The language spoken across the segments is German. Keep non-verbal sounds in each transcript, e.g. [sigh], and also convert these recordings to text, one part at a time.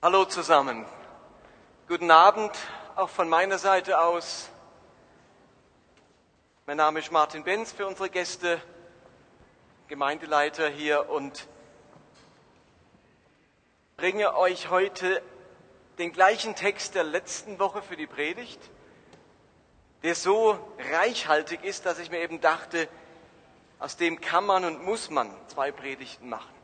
Hallo zusammen. Guten Abend auch von meiner Seite aus. Mein Name ist Martin Benz für unsere Gäste, Gemeindeleiter hier und bringe euch heute den gleichen Text der letzten Woche für die Predigt, der so reichhaltig ist, dass ich mir eben dachte, aus dem kann man und muss man zwei Predigten machen.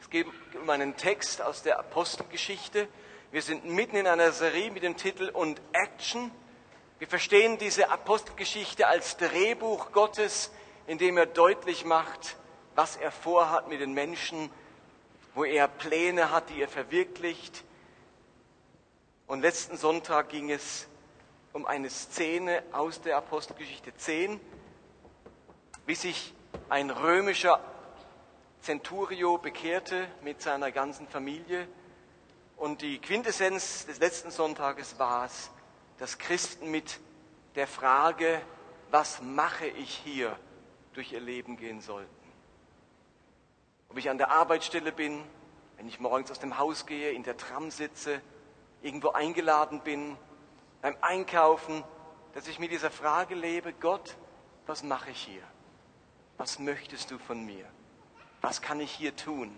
Es geht um einen Text aus der Apostelgeschichte. Wir sind mitten in einer Serie mit dem Titel Und Action. Wir verstehen diese Apostelgeschichte als Drehbuch Gottes, in dem er deutlich macht, was er vorhat mit den Menschen, wo er Pläne hat, die er verwirklicht. Und letzten Sonntag ging es um eine Szene aus der Apostelgeschichte 10, wie sich ein römischer Centurio bekehrte mit seiner ganzen Familie. Und die Quintessenz des letzten Sonntages war es, dass Christen mit der Frage, was mache ich hier, durch ihr Leben gehen sollten. Ob ich an der Arbeitsstelle bin, wenn ich morgens aus dem Haus gehe, in der Tram sitze, irgendwo eingeladen bin, beim Einkaufen, dass ich mit dieser Frage lebe, Gott, was mache ich hier? Was möchtest du von mir? Was kann ich hier tun?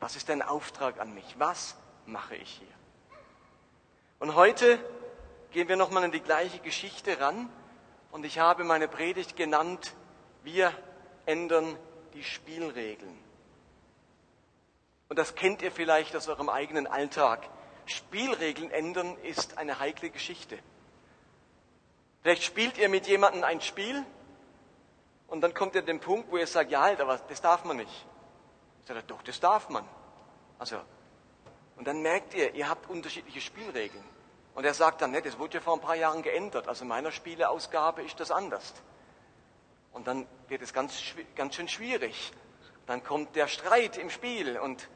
Was ist dein Auftrag an mich? Was mache ich hier? Und heute gehen wir nochmal an die gleiche Geschichte ran und ich habe meine Predigt genannt, wir ändern die Spielregeln. Und das kennt ihr vielleicht aus eurem eigenen Alltag. Spielregeln ändern ist eine heikle Geschichte. Vielleicht spielt ihr mit jemandem ein Spiel und dann kommt ihr an den Punkt, wo ihr sagt, ja, halt, aber das darf man nicht. Ich sage, doch, das darf man. Also, und dann merkt ihr, ihr habt unterschiedliche Spielregeln. Und er sagt dann, ne, das wurde ja vor ein paar Jahren geändert. Also in meiner Spieleausgabe ist das anders. Und dann wird es ganz, ganz schön schwierig. Dann kommt der Streit im Spiel und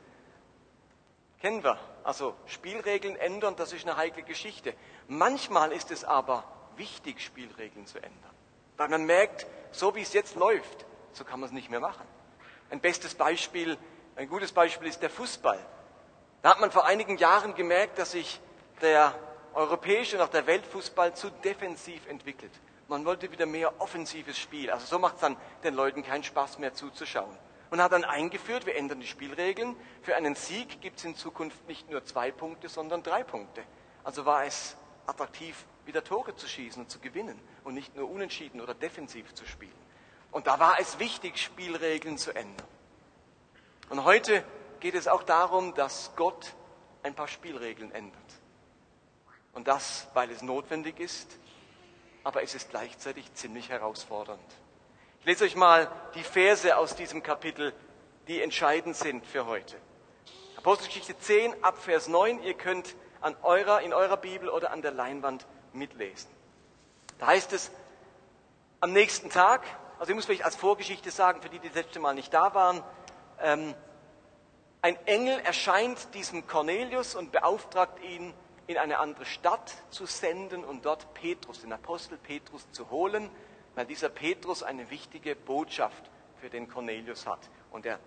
kennen wir. Also Spielregeln ändern, das ist eine heikle Geschichte. Manchmal ist es aber wichtig, Spielregeln zu ändern. Weil man merkt, so wie es jetzt läuft, so kann man es nicht mehr machen. Ein bestes Beispiel, ein gutes Beispiel ist der Fußball. Da hat man vor einigen Jahren gemerkt, dass sich der europäische und auch der Weltfußball zu defensiv entwickelt. Man wollte wieder mehr offensives Spiel. Also so macht es dann den Leuten keinen Spaß mehr zuzuschauen. Und hat dann eingeführt, wir ändern die Spielregeln. Für einen Sieg gibt es in Zukunft nicht nur zwei Punkte, sondern drei Punkte. Also war es attraktiv, wieder Tore zu schießen und zu gewinnen und nicht nur unentschieden oder defensiv zu spielen. Und da war es wichtig, Spielregeln zu ändern. Und heute geht es auch darum, dass Gott ein paar Spielregeln ändert. Und das, weil es notwendig ist, aber es ist gleichzeitig ziemlich herausfordernd. Ich lese euch mal die Verse aus diesem Kapitel, die entscheidend sind für heute. Apostelgeschichte 10 ab Vers 9. Ihr könnt an eurer, in eurer Bibel oder an der Leinwand mitlesen. Da heißt es, am nächsten Tag, also ich muss vielleicht als Vorgeschichte sagen, für die, die das letzte Mal nicht da waren, ähm, ein Engel erscheint diesem Cornelius und beauftragt ihn, in eine andere Stadt zu senden und dort Petrus, den Apostel Petrus, zu holen, weil dieser Petrus eine wichtige Botschaft für den Cornelius hat. Und der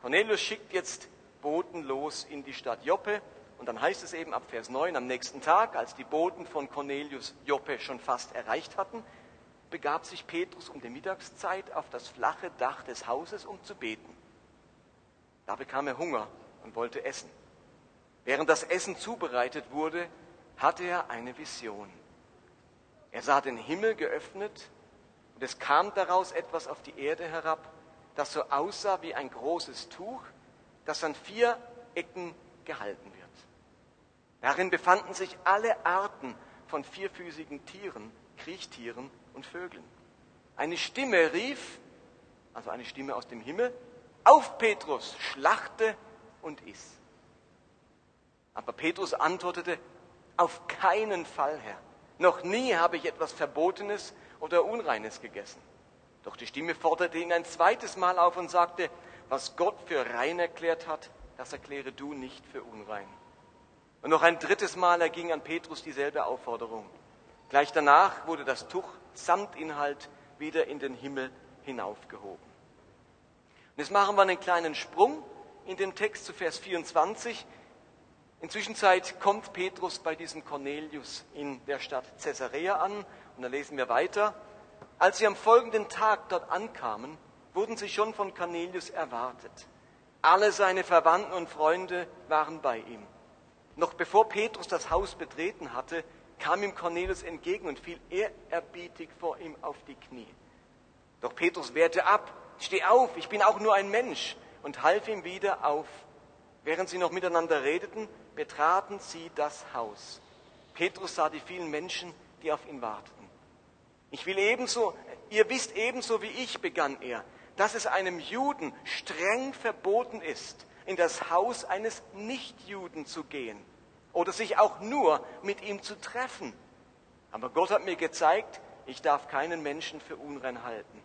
Cornelius schickt jetzt Boten los in die Stadt Joppe und dann heißt es eben ab Vers 9, am nächsten Tag, als die Boten von Cornelius Joppe schon fast erreicht hatten, begab sich Petrus um die Mittagszeit auf das flache Dach des Hauses, um zu beten. Da bekam er Hunger und wollte essen. Während das Essen zubereitet wurde, hatte er eine Vision. Er sah den Himmel geöffnet und es kam daraus etwas auf die Erde herab, das so aussah wie ein großes Tuch, das an vier Ecken gehalten wird. Darin befanden sich alle Arten von vierfüßigen Tieren, Kriechtieren und Vögeln. Eine Stimme rief, also eine Stimme aus dem Himmel, auf Petrus, schlachte und iss. Aber Petrus antwortete, auf keinen Fall, Herr. Noch nie habe ich etwas Verbotenes oder Unreines gegessen. Doch die Stimme forderte ihn ein zweites Mal auf und sagte, was Gott für rein erklärt hat, das erkläre du nicht für unrein. Und noch ein drittes Mal erging an Petrus dieselbe Aufforderung. Gleich danach wurde das Tuch samt Inhalt wieder in den Himmel hinaufgehoben. Und jetzt machen wir einen kleinen Sprung in den Text zu Vers 24. Inzwischen kommt Petrus bei diesem Cornelius in der Stadt Caesarea an und da lesen wir weiter. Als sie am folgenden Tag dort ankamen, wurden sie schon von Cornelius erwartet. Alle seine Verwandten und Freunde waren bei ihm. Noch bevor Petrus das Haus betreten hatte, kam ihm Cornelius entgegen und fiel ehrerbietig vor ihm auf die Knie. Doch Petrus wehrte ab, steh auf, ich bin auch nur ein Mensch, und half ihm wieder auf. Während sie noch miteinander redeten, betraten sie das Haus. Petrus sah die vielen Menschen, die auf ihn warteten. Ich will ebenso, ihr wisst ebenso wie ich, begann er, dass es einem Juden streng verboten ist, in das Haus eines Nichtjuden zu gehen oder sich auch nur mit ihm zu treffen. Aber Gott hat mir gezeigt, ich darf keinen Menschen für unrein halten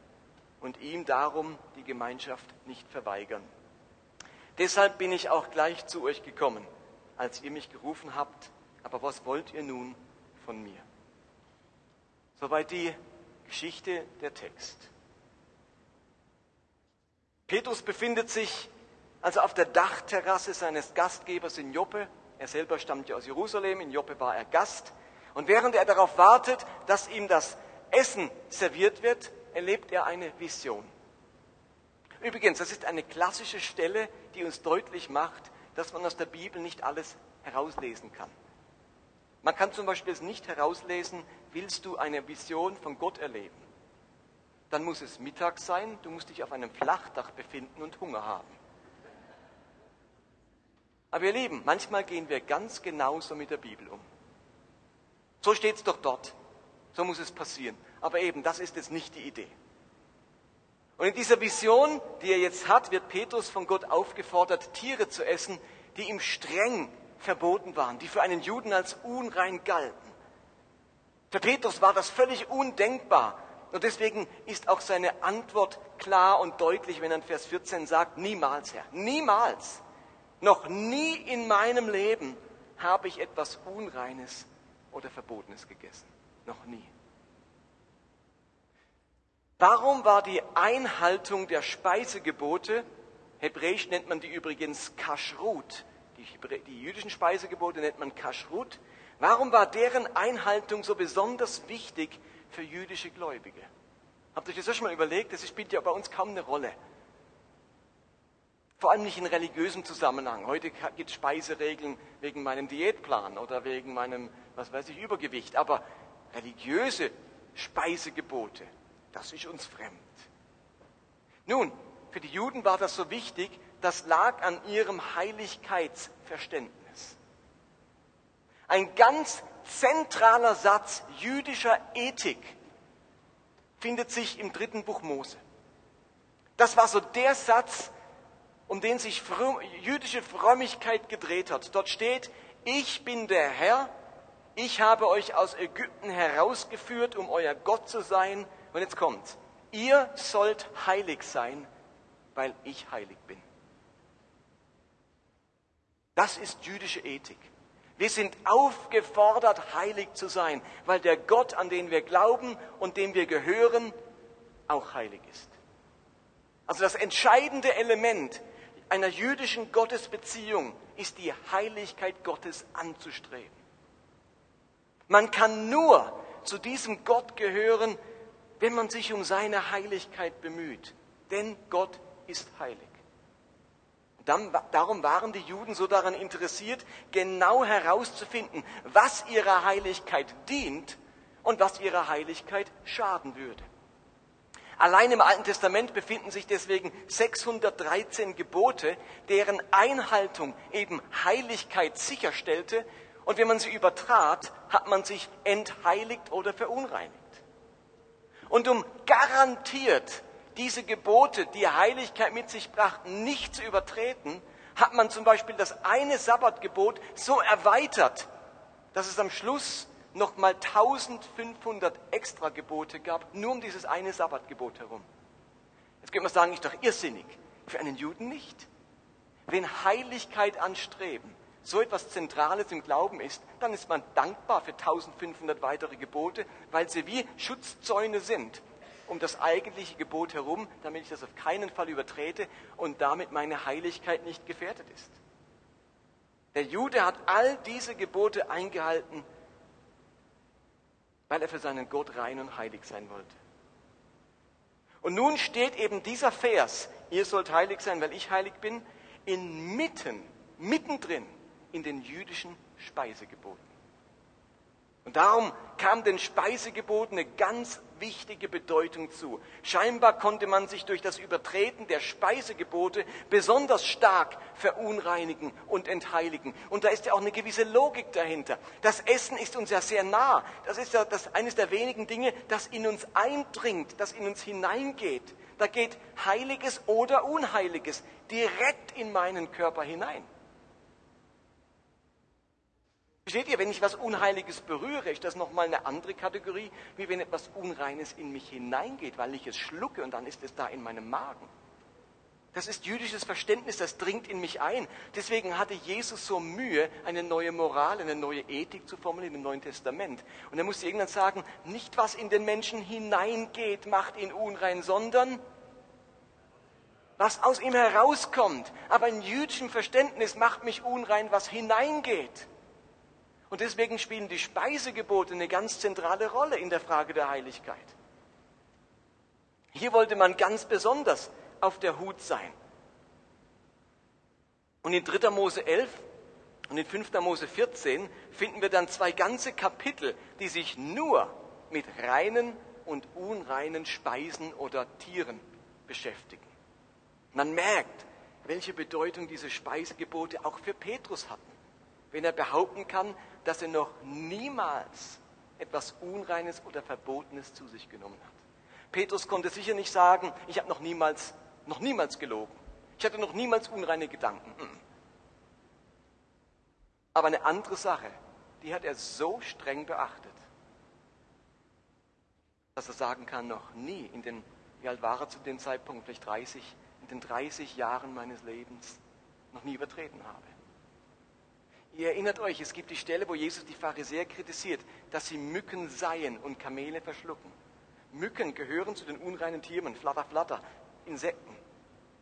und ihm darum die Gemeinschaft nicht verweigern. Deshalb bin ich auch gleich zu euch gekommen als ihr mich gerufen habt, aber was wollt ihr nun von mir? Soweit die Geschichte, der Text. Petrus befindet sich also auf der Dachterrasse seines Gastgebers in Joppe. Er selber stammt ja aus Jerusalem, in Joppe war er Gast. Und während er darauf wartet, dass ihm das Essen serviert wird, erlebt er eine Vision. Übrigens, das ist eine klassische Stelle, die uns deutlich macht, dass man aus der Bibel nicht alles herauslesen kann. Man kann zum Beispiel nicht herauslesen, willst du eine Vision von Gott erleben? Dann muss es Mittag sein, du musst dich auf einem Flachdach befinden und Hunger haben. Aber ihr Lieben, manchmal gehen wir ganz genauso mit der Bibel um. So steht es doch dort. So muss es passieren. Aber eben, das ist jetzt nicht die Idee. Und in dieser Vision, die er jetzt hat, wird Petrus von Gott aufgefordert, Tiere zu essen, die ihm streng verboten waren, die für einen Juden als unrein galten. Für Petrus war das völlig undenkbar. Und deswegen ist auch seine Antwort klar und deutlich, wenn er in Vers 14 sagt, niemals, Herr, niemals, noch nie in meinem Leben habe ich etwas Unreines oder Verbotenes gegessen. Noch nie. Warum war die Einhaltung der Speisegebote, hebräisch nennt man die übrigens Kashrut, die, die jüdischen Speisegebote nennt man Kashrut, warum war deren Einhaltung so besonders wichtig für jüdische Gläubige? Habt ihr euch das schon mal überlegt? Das spielt ja bei uns kaum eine Rolle. Vor allem nicht in religiösem Zusammenhang. Heute gibt es Speiseregeln wegen meinem Diätplan oder wegen meinem, was weiß ich, Übergewicht. Aber religiöse Speisegebote, das ist uns fremd. Nun, für die Juden war das so wichtig, das lag an ihrem Heiligkeitsverständnis. Ein ganz zentraler Satz jüdischer Ethik findet sich im dritten Buch Mose. Das war so der Satz, um den sich jüdische Frömmigkeit gedreht hat. Dort steht, ich bin der Herr, ich habe euch aus Ägypten herausgeführt, um euer Gott zu sein und jetzt kommt, ihr sollt heilig sein, weil ich heilig bin. Das ist jüdische Ethik. Wir sind aufgefordert, heilig zu sein, weil der Gott, an den wir glauben und dem wir gehören, auch heilig ist. Also das entscheidende Element einer jüdischen Gottesbeziehung ist die Heiligkeit Gottes anzustreben. Man kann nur zu diesem Gott gehören, wenn man sich um seine Heiligkeit bemüht. Denn Gott ist heilig. Dann, darum waren die Juden so daran interessiert, genau herauszufinden, was ihrer Heiligkeit dient und was ihrer Heiligkeit schaden würde. Allein im Alten Testament befinden sich deswegen 613 Gebote, deren Einhaltung eben Heiligkeit sicherstellte. Und wenn man sie übertrat, hat man sich entheiligt oder verunreinigt. Und um garantiert diese Gebote, die Heiligkeit mit sich brachten, nicht zu übertreten, hat man zum Beispiel das eine Sabbatgebot so erweitert, dass es am Schluss nochmal 1500 extra Gebote gab, nur um dieses eine Sabbatgebot herum. Jetzt könnte man sagen, ist doch irrsinnig. Für einen Juden nicht. Wenn Heiligkeit anstreben so etwas Zentrales im Glauben ist, dann ist man dankbar für 1500 weitere Gebote, weil sie wie Schutzzäune sind um das eigentliche Gebot herum, damit ich das auf keinen Fall übertrete und damit meine Heiligkeit nicht gefährdet ist. Der Jude hat all diese Gebote eingehalten, weil er für seinen Gott rein und heilig sein wollte. Und nun steht eben dieser Vers, ihr sollt heilig sein, weil ich heilig bin, inmitten, mittendrin in den jüdischen Speisegeboten. Und darum kam den Speisegeboten eine ganz wichtige Bedeutung zu. Scheinbar konnte man sich durch das Übertreten der Speisegebote besonders stark verunreinigen und entheiligen. Und da ist ja auch eine gewisse Logik dahinter. Das Essen ist uns ja sehr nah. Das ist ja das, eines der wenigen Dinge, das in uns eindringt, das in uns hineingeht. Da geht Heiliges oder Unheiliges direkt in meinen Körper hinein. Versteht ihr, wenn ich was Unheiliges berühre, ist das nochmal eine andere Kategorie, wie wenn etwas Unreines in mich hineingeht, weil ich es schlucke und dann ist es da in meinem Magen. Das ist jüdisches Verständnis, das dringt in mich ein. Deswegen hatte Jesus so Mühe, eine neue Moral, eine neue Ethik zu formulieren im Neuen Testament. Und er musste irgendwann sagen, nicht was in den Menschen hineingeht, macht ihn unrein, sondern was aus ihm herauskommt. Aber in jüdischem Verständnis macht mich unrein, was hineingeht. Und deswegen spielen die Speisegebote eine ganz zentrale Rolle in der Frage der Heiligkeit. Hier wollte man ganz besonders auf der Hut sein. Und in 3. Mose 11 und in 5. Mose 14 finden wir dann zwei ganze Kapitel, die sich nur mit reinen und unreinen Speisen oder Tieren beschäftigen. Man merkt, welche Bedeutung diese Speisegebote auch für Petrus hatten. Wenn er behaupten kann, dass er noch niemals etwas Unreines oder Verbotenes zu sich genommen hat. Petrus konnte sicher nicht sagen, ich habe noch niemals, noch niemals gelogen. Ich hatte noch niemals unreine Gedanken. Hm. Aber eine andere Sache, die hat er so streng beachtet, dass er sagen kann, noch nie in den, wie alt war er zu dem Zeitpunkt, vielleicht 30, in den 30 Jahren meines Lebens noch nie übertreten habe. Ihr erinnert euch, es gibt die Stelle, wo Jesus die Pharisäer kritisiert, dass sie Mücken seien und Kamele verschlucken. Mücken gehören zu den unreinen Tieren, flatter, flatter, Insekten,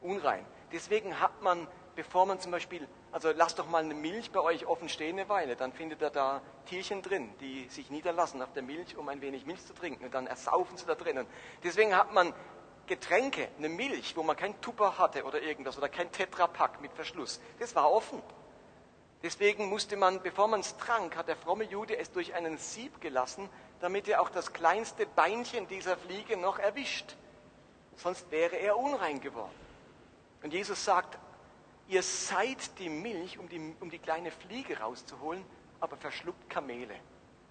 unrein. Deswegen hat man, bevor man zum Beispiel, also lasst doch mal eine Milch bei euch offen stehen eine Weile, dann findet ihr da Tierchen drin, die sich niederlassen auf der Milch, um ein wenig Milch zu trinken und dann ersaufen sie da drinnen. Deswegen hat man Getränke, eine Milch, wo man kein Tupper hatte oder irgendwas oder kein Tetrapack mit Verschluss. Das war offen. Deswegen musste man, bevor man es trank, hat der fromme Jude es durch einen Sieb gelassen, damit er auch das kleinste Beinchen dieser Fliege noch erwischt. Sonst wäre er unrein geworden. Und Jesus sagt, ihr seid die Milch, um die, um die kleine Fliege rauszuholen, aber verschluckt Kamele.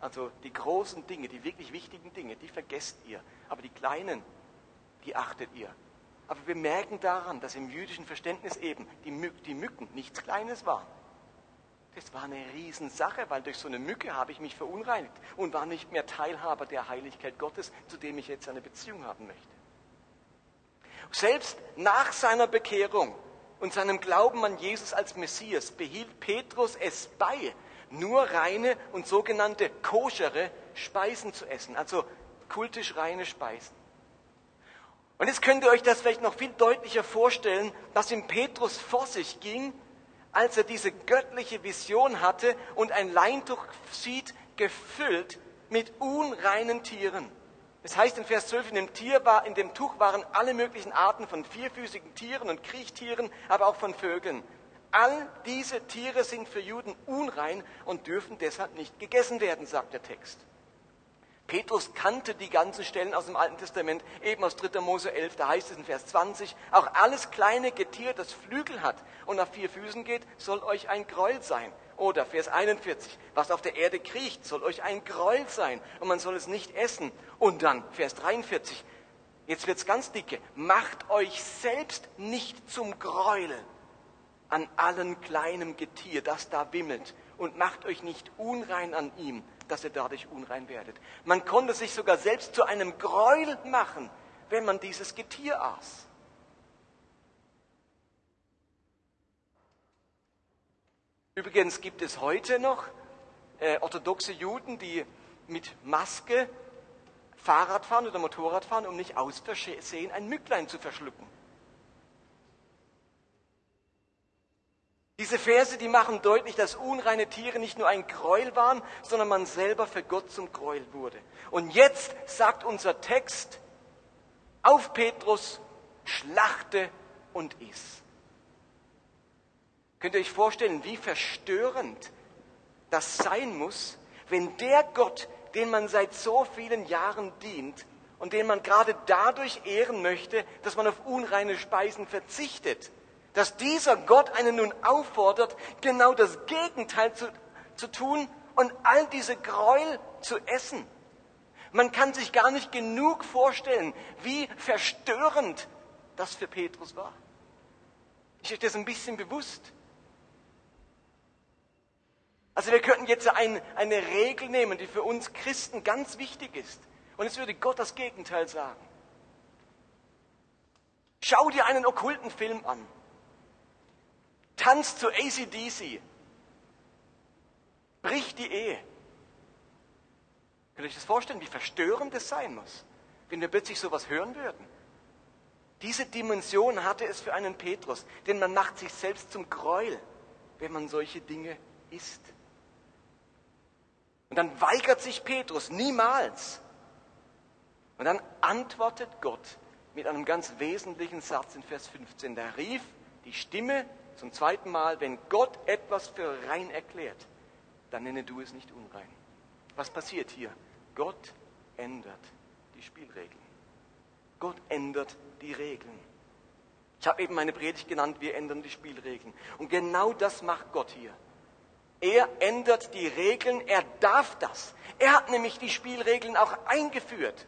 Also die großen Dinge, die wirklich wichtigen Dinge, die vergesst ihr. Aber die kleinen, die achtet ihr. Aber wir merken daran, dass im jüdischen Verständnis eben die, Mücken nichts Kleines waren. Das war eine Riesensache, weil durch so eine Mücke habe ich mich verunreinigt und war nicht mehr Teilhaber der Heiligkeit Gottes, zu dem ich jetzt eine Beziehung haben möchte. Selbst nach seiner Bekehrung und seinem Glauben an Jesus als Messias behielt Petrus es bei, nur reine und sogenannte koschere Speisen zu essen, also kultisch reine Speisen. Und jetzt könnt ihr euch das vielleicht noch viel deutlicher vorstellen, was in Petrus vor sich ging, als er diese göttliche Vision hatte und ein Leintuch sieht, gefüllt mit unreinen Tieren. Es heißt in Vers 12, in dem, Tier war, in dem Tuch waren alle möglichen Arten von vierfüßigen Tieren und Kriechtieren, aber auch von Vögeln. All diese Tiere sind für Juden unrein und dürfen deshalb nicht gegessen werden, sagt der Text. Petrus kannte die ganzen Stellen aus dem Alten Testament, eben aus 3. Mose 11, da heißt es in Vers 20, auch alles kleine Getier, das Flügel hat und auf vier Füßen geht, soll euch ein Gräuel sein. Oder Vers 41, was auf der Erde kriecht, soll euch ein Gräuel sein und man soll es nicht essen. Und dann Vers 43, jetzt wird's ganz dicke, macht euch selbst nicht zum Gräuel an allen kleinen Getier, das da wimmelt und macht euch nicht unrein an ihm, dass ihr dadurch unrein werdet. Man konnte sich sogar selbst zu einem Gräuel machen, wenn man dieses Getier aß. Übrigens gibt es heute noch äh, orthodoxe Juden, die mit Maske Fahrrad fahren oder Motorrad fahren, um nicht aus Versehen ein Mücklein zu verschlucken. Diese Verse, die machen deutlich, dass unreine Tiere nicht nur ein Gräuel waren, sondern man selber für Gott zum Gräuel wurde. Und jetzt sagt unser Text, auf Petrus, schlachte und iss. Könnt ihr euch vorstellen, wie verstörend das sein muss, wenn der Gott, den man seit so vielen Jahren dient und den man gerade dadurch ehren möchte, dass man auf unreine Speisen verzichtet, dass dieser Gott einen nun auffordert, genau das Gegenteil zu, zu tun und all diese Gräuel zu essen. Man kann sich gar nicht genug vorstellen, wie verstörend das für Petrus war. Ist euch das ein bisschen bewusst? Also wir könnten jetzt ein, eine Regel nehmen, die für uns Christen ganz wichtig ist. Und es würde Gott das Gegenteil sagen. Schau dir einen okkulten Film an tanzt zu ACDC, bricht die Ehe. Könnt ihr euch das vorstellen, wie verstörend das sein muss, wenn wir plötzlich sowas hören würden? Diese Dimension hatte es für einen Petrus, denn man macht sich selbst zum Gräuel, wenn man solche Dinge isst. Und dann weigert sich Petrus niemals. Und dann antwortet Gott mit einem ganz wesentlichen Satz in Vers 15. Da rief die Stimme zum zweiten Mal, wenn Gott etwas für rein erklärt, dann nenne du es nicht unrein. Was passiert hier? Gott ändert die Spielregeln. Gott ändert die Regeln. Ich habe eben meine Predigt genannt, wir ändern die Spielregeln. Und genau das macht Gott hier. Er ändert die Regeln, er darf das. Er hat nämlich die Spielregeln auch eingeführt.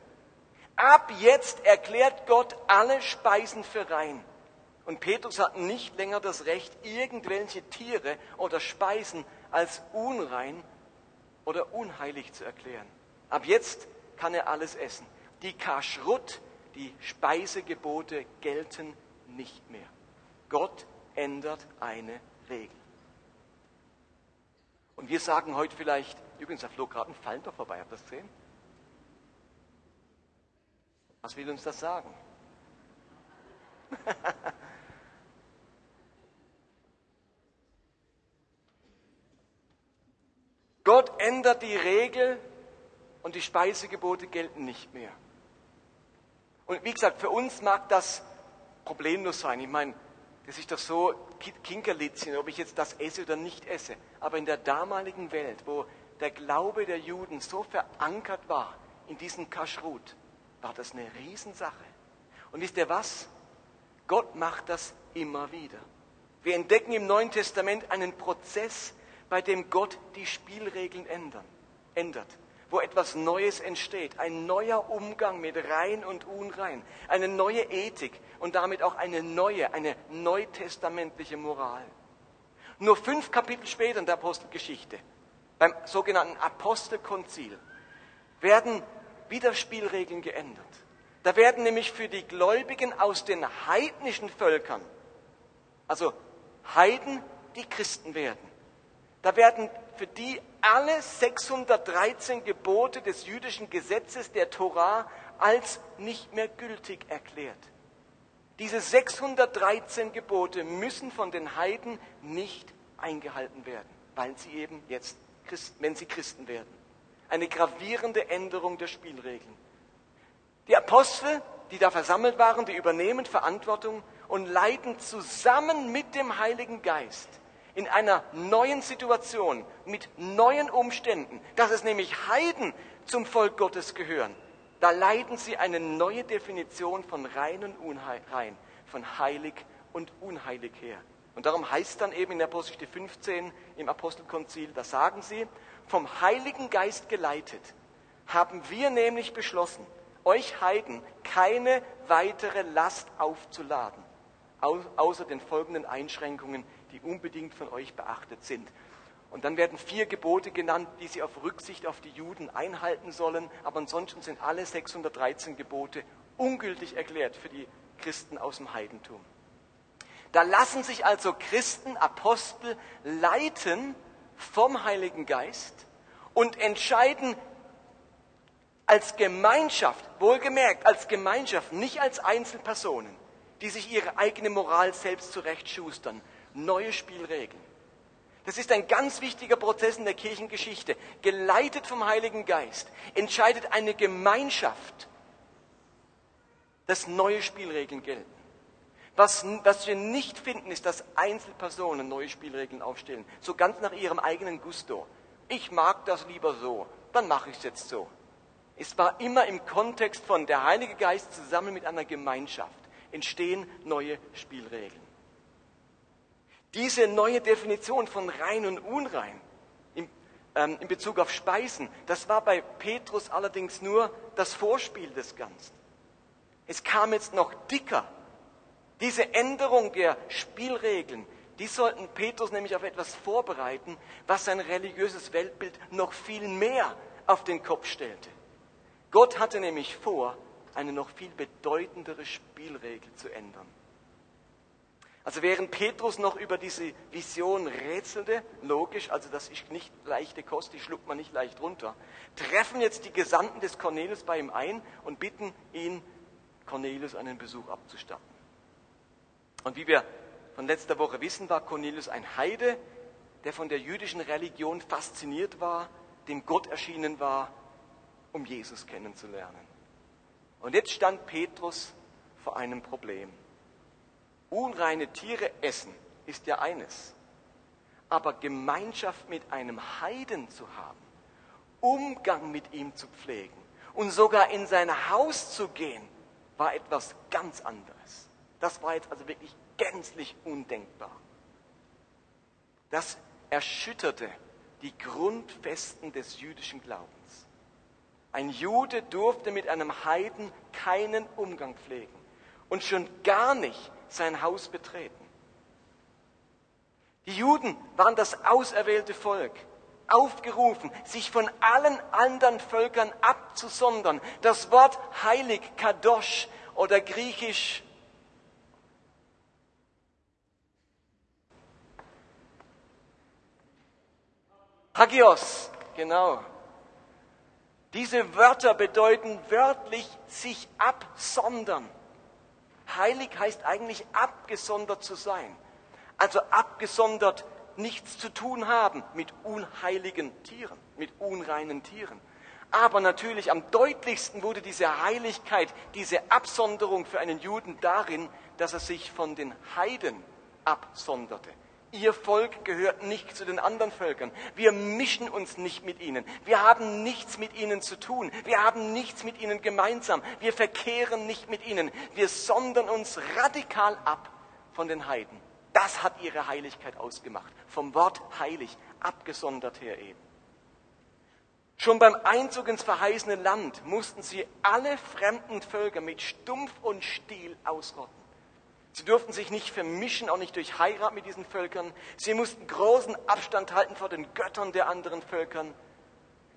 Ab jetzt erklärt Gott alle Speisen für rein. Und Petrus hat nicht länger das Recht, irgendwelche Tiere oder Speisen als unrein oder unheilig zu erklären. Ab jetzt kann er alles essen. Die Kaschrut, die Speisegebote gelten nicht mehr. Gott ändert eine Regel. Und wir sagen heute vielleicht, übrigens, da flog gerade ein Falter vorbei, habt ihr das gesehen? Was will uns das sagen? [laughs] Gott ändert die Regel und die Speisegebote gelten nicht mehr. Und wie gesagt, für uns mag das problemlos sein. Ich meine, das ist doch so Kinkerlitzchen, ob ich jetzt das esse oder nicht esse. Aber in der damaligen Welt, wo der Glaube der Juden so verankert war in diesem Kaschrut, war das eine Riesensache. Und wisst ihr was? Gott macht das immer wieder. Wir entdecken im Neuen Testament einen Prozess, bei dem Gott die Spielregeln ändern, ändert, wo etwas Neues entsteht, ein neuer Umgang mit rein und unrein, eine neue Ethik und damit auch eine neue, eine neutestamentliche Moral. Nur fünf Kapitel später in der Apostelgeschichte, beim sogenannten Apostelkonzil, werden wieder Spielregeln geändert. Da werden nämlich für die Gläubigen aus den heidnischen Völkern, also Heiden, die Christen werden, da werden für die alle 613 Gebote des jüdischen Gesetzes der Torah als nicht mehr gültig erklärt. Diese 613 Gebote müssen von den Heiden nicht eingehalten werden, weil sie eben jetzt, wenn sie Christen werden. Eine gravierende Änderung der Spielregeln. Die Apostel, die da versammelt waren, die übernehmen Verantwortung und leiten zusammen mit dem Heiligen Geist in einer neuen Situation, mit neuen Umständen, dass es nämlich Heiden zum Volk Gottes gehören, da leiten sie eine neue Definition von rein und unrein, von heilig und unheilig her. Und darum heißt dann eben in der Apostelgeschichte 15 im Apostelkonzil, da sagen sie, vom Heiligen Geist geleitet, haben wir nämlich beschlossen, euch Heiden keine weitere Last aufzuladen, außer den folgenden Einschränkungen, die unbedingt von euch beachtet sind. Und dann werden vier Gebote genannt, die sie auf Rücksicht auf die Juden einhalten sollen, aber ansonsten sind alle 613 Gebote ungültig erklärt für die Christen aus dem Heidentum. Da lassen sich also Christen, Apostel leiten vom Heiligen Geist und entscheiden als Gemeinschaft, wohlgemerkt als Gemeinschaft, nicht als Einzelpersonen, die sich ihre eigene Moral selbst zurechtschustern, neue Spielregeln. Das ist ein ganz wichtiger Prozess in der Kirchengeschichte. Geleitet vom Heiligen Geist entscheidet eine Gemeinschaft, dass neue Spielregeln gelten. Was, was wir nicht finden, ist, dass Einzelpersonen neue Spielregeln aufstellen, so ganz nach ihrem eigenen Gusto. Ich mag das lieber so, dann mache ich es jetzt so. Es war immer im Kontext von der Heilige Geist zusammen mit einer Gemeinschaft entstehen neue Spielregeln. Diese neue Definition von rein und unrein in, ähm, in Bezug auf Speisen, das war bei Petrus allerdings nur das Vorspiel des Ganzen. Es kam jetzt noch dicker. Diese Änderung der Spielregeln, die sollten Petrus nämlich auf etwas vorbereiten, was sein religiöses Weltbild noch viel mehr auf den Kopf stellte. Gott hatte nämlich vor, eine noch viel bedeutendere Spielregel zu ändern. Also während Petrus noch über diese Vision rätselte, logisch, also das ist nicht leichte Kost, die schluckt man nicht leicht runter, treffen jetzt die Gesandten des Cornelius bei ihm ein und bitten ihn, Cornelius einen Besuch abzustatten. Und wie wir von letzter Woche wissen, war Cornelius ein Heide, der von der jüdischen Religion fasziniert war, dem Gott erschienen war, um Jesus kennenzulernen. Und jetzt stand Petrus vor einem Problem. Unreine Tiere essen ist ja eines, aber Gemeinschaft mit einem Heiden zu haben, Umgang mit ihm zu pflegen und sogar in sein Haus zu gehen, war etwas ganz anderes. Das war jetzt also wirklich gänzlich undenkbar. Das erschütterte die Grundfesten des jüdischen Glaubens. Ein Jude durfte mit einem Heiden keinen Umgang pflegen und schon gar nicht sein Haus betreten. Die Juden waren das auserwählte Volk, aufgerufen, sich von allen anderen Völkern abzusondern. Das Wort heilig, kadosh oder griechisch Hagios, genau. Diese Wörter bedeuten wörtlich sich absondern. Heilig heißt eigentlich abgesondert zu sein. Also abgesondert nichts zu tun haben mit unheiligen Tieren, mit unreinen Tieren. Aber natürlich am deutlichsten wurde diese Heiligkeit, diese Absonderung für einen Juden darin, dass er sich von den Heiden absonderte. Ihr Volk gehört nicht zu den anderen Völkern. Wir mischen uns nicht mit ihnen. Wir haben nichts mit ihnen zu tun. Wir haben nichts mit ihnen gemeinsam. Wir verkehren nicht mit ihnen. Wir sondern uns radikal ab von den Heiden. Das hat ihre Heiligkeit ausgemacht. Vom Wort heilig, abgesondert her eben. Schon beim Einzug ins verheißene Land mussten sie alle fremden Völker mit Stumpf und Stiel ausrotten. Sie durften sich nicht vermischen, auch nicht durch Heirat mit diesen Völkern. Sie mussten großen Abstand halten vor den Göttern der anderen Völkern.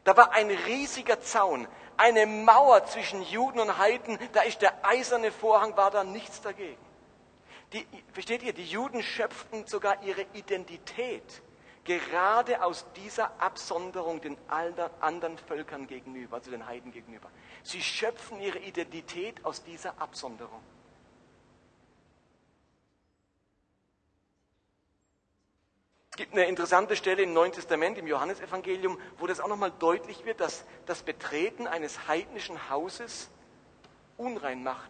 Da war ein riesiger Zaun, eine Mauer zwischen Juden und Heiden. Da ist der eiserne Vorhang, war da nichts dagegen. Die, versteht ihr, die Juden schöpften sogar ihre Identität gerade aus dieser Absonderung den anderen Völkern gegenüber, also den Heiden gegenüber. Sie schöpfen ihre Identität aus dieser Absonderung. Es gibt eine interessante Stelle im Neuen Testament, im Johannesevangelium, wo das auch nochmal deutlich wird, dass das Betreten eines heidnischen Hauses unrein macht.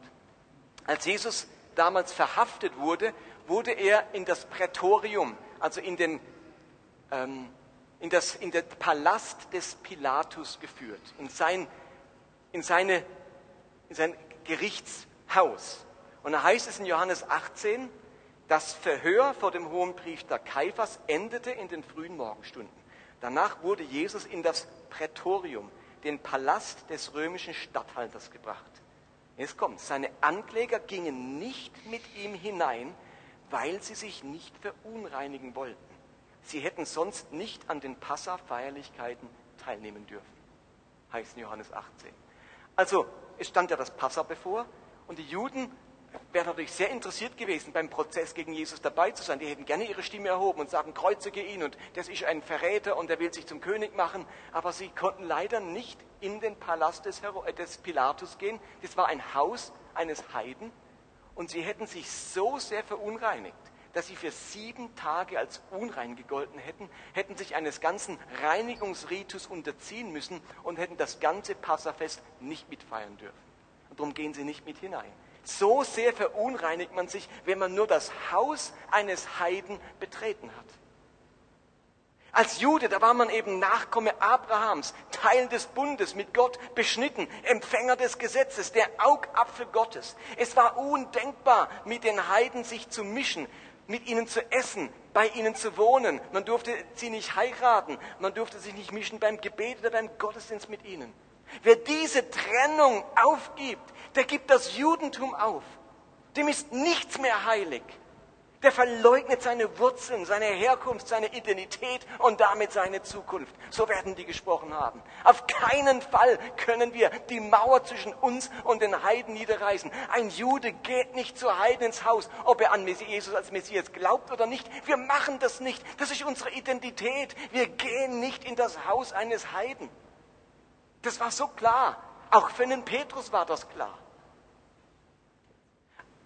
Als Jesus damals verhaftet wurde, wurde er in das Prätorium, also in den, ähm, in, das, in den Palast des Pilatus geführt, in sein, in seine, in sein Gerichtshaus. Und da heißt es in Johannes 18, das Verhör vor dem Hohenpriester Kaiphas endete in den frühen Morgenstunden. Danach wurde Jesus in das Prätorium, den Palast des römischen Statthalters, gebracht. Jetzt kommt, seine Ankläger gingen nicht mit ihm hinein, weil sie sich nicht verunreinigen wollten. Sie hätten sonst nicht an den Passa-Feierlichkeiten teilnehmen dürfen. Heißt Johannes 18. Also, es stand ja das Passa bevor und die Juden wäre natürlich sehr interessiert gewesen, beim Prozess gegen Jesus dabei zu sein. Die hätten gerne ihre Stimme erhoben und sagen, kreuzige ihn und das ist ein Verräter und er will sich zum König machen. Aber sie konnten leider nicht in den Palast des, Hero des Pilatus gehen. Das war ein Haus eines Heiden und sie hätten sich so sehr verunreinigt, dass sie für sieben Tage als unrein gegolten hätten, hätten sich eines ganzen Reinigungsritus unterziehen müssen und hätten das ganze Passafest nicht mitfeiern dürfen. Und darum gehen sie nicht mit hinein. So sehr verunreinigt man sich, wenn man nur das Haus eines Heiden betreten hat. Als Jude, da war man eben Nachkomme Abrahams, Teil des Bundes mit Gott, beschnitten, Empfänger des Gesetzes, der Augapfel Gottes. Es war undenkbar, mit den Heiden sich zu mischen, mit ihnen zu essen, bei ihnen zu wohnen. Man durfte sie nicht heiraten, man durfte sich nicht mischen beim Gebet oder beim Gottesdienst mit ihnen. Wer diese Trennung aufgibt, der gibt das Judentum auf. Dem ist nichts mehr heilig. Der verleugnet seine Wurzeln, seine Herkunft, seine Identität und damit seine Zukunft. So werden die gesprochen haben. Auf keinen Fall können wir die Mauer zwischen uns und den Heiden niederreißen. Ein Jude geht nicht zu Heiden ins Haus, ob er an Jesus als Messias glaubt oder nicht. Wir machen das nicht. Das ist unsere Identität. Wir gehen nicht in das Haus eines Heiden. Das war so klar. Auch für den Petrus war das klar.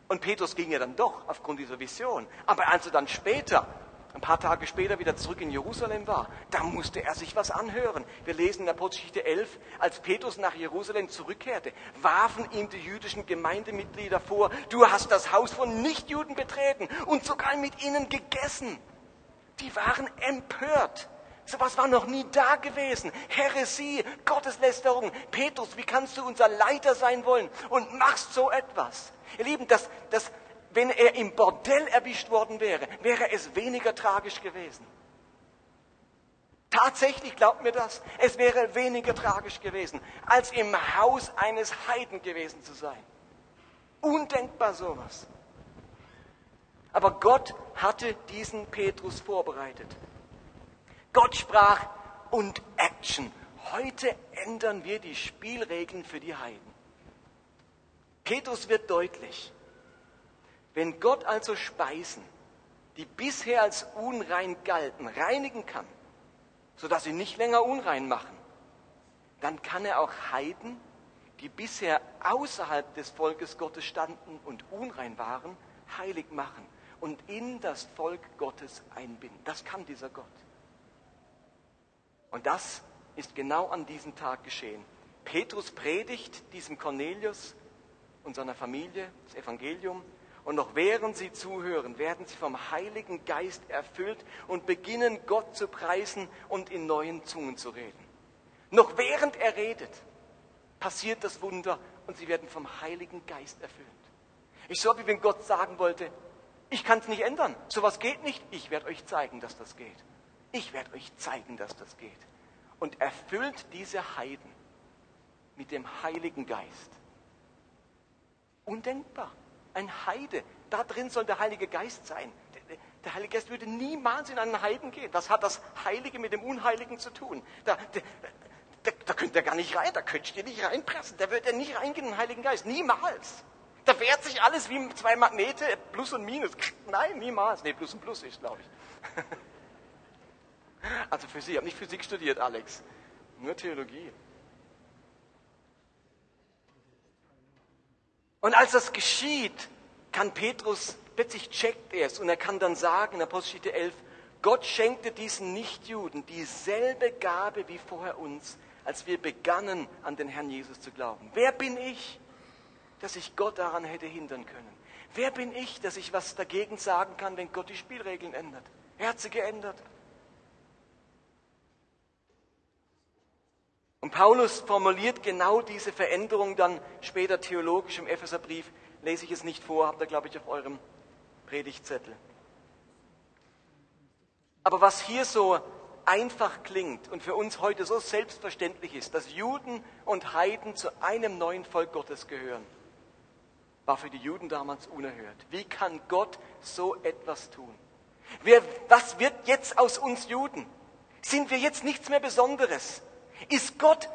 Und Petrus ging ja dann doch aufgrund dieser Vision. Aber als er dann später, ein paar Tage später wieder zurück in Jerusalem war, da musste er sich was anhören. Wir lesen in der Apostelgeschichte 11, als Petrus nach Jerusalem zurückkehrte, warfen ihm die jüdischen Gemeindemitglieder vor, du hast das Haus von Nichtjuden betreten und sogar mit ihnen gegessen. Die waren empört. Sowas war noch nie da gewesen. Heresie, Gotteslästerung. Petrus, wie kannst du unser Leiter sein wollen und machst so etwas? Ihr Lieben, das, das, wenn er im Bordell erwischt worden wäre, wäre es weniger tragisch gewesen. Tatsächlich glaubt mir das, es wäre weniger tragisch gewesen, als im Haus eines Heiden gewesen zu sein. Undenkbar sowas. Aber Gott hatte diesen Petrus vorbereitet. Gott sprach und Action. Heute ändern wir die Spielregeln für die Heiden. Petrus wird deutlich, wenn Gott also Speisen, die bisher als unrein galten, reinigen kann, sodass sie nicht länger unrein machen, dann kann er auch Heiden, die bisher außerhalb des Volkes Gottes standen und unrein waren, heilig machen und in das Volk Gottes einbinden. Das kann dieser Gott. Und das ist genau an diesem Tag geschehen. Petrus predigt diesem Cornelius und seiner Familie das Evangelium. Und noch während sie zuhören, werden sie vom Heiligen Geist erfüllt und beginnen Gott zu preisen und in neuen Zungen zu reden. Noch während er redet, passiert das Wunder und sie werden vom Heiligen Geist erfüllt. Ich so wie wenn Gott sagen wollte, ich kann es nicht ändern, sowas geht nicht, ich werde euch zeigen, dass das geht. Ich werde euch zeigen, dass das geht. Und erfüllt diese Heiden mit dem Heiligen Geist. Undenkbar. Ein Heide. Da drin soll der Heilige Geist sein. Der Heilige Geist würde niemals in einen Heiden gehen. Was hat das Heilige mit dem Unheiligen zu tun? Da, da, da, da könnte er gar nicht rein, da könntest du nicht reinpressen. Da wird er nicht reingehen in den Heiligen Geist. Niemals. Da wehrt sich alles wie zwei Magnete, Plus und Minus. Nein, niemals. Nee, Plus und Plus ist, glaube ich. [laughs] Also Physik, ich habe nicht Physik studiert, Alex. Nur Theologie. Und als das geschieht, kann Petrus, plötzlich checkt er es und er kann dann sagen in Apostelgeschichte 11, Gott schenkte diesen Nichtjuden dieselbe Gabe wie vorher uns, als wir begannen, an den Herrn Jesus zu glauben. Wer bin ich, dass ich Gott daran hätte hindern können? Wer bin ich, dass ich was dagegen sagen kann, wenn Gott die Spielregeln ändert? Er hat sie geändert. Und Paulus formuliert genau diese Veränderung dann später theologisch im Epheserbrief. Lese ich es nicht vor, habt ihr, glaube ich, auf eurem Predigtzettel. Aber was hier so einfach klingt und für uns heute so selbstverständlich ist, dass Juden und Heiden zu einem neuen Volk Gottes gehören, war für die Juden damals unerhört. Wie kann Gott so etwas tun? Wer, was wird jetzt aus uns Juden? Sind wir jetzt nichts mehr Besonderes? Ist Gott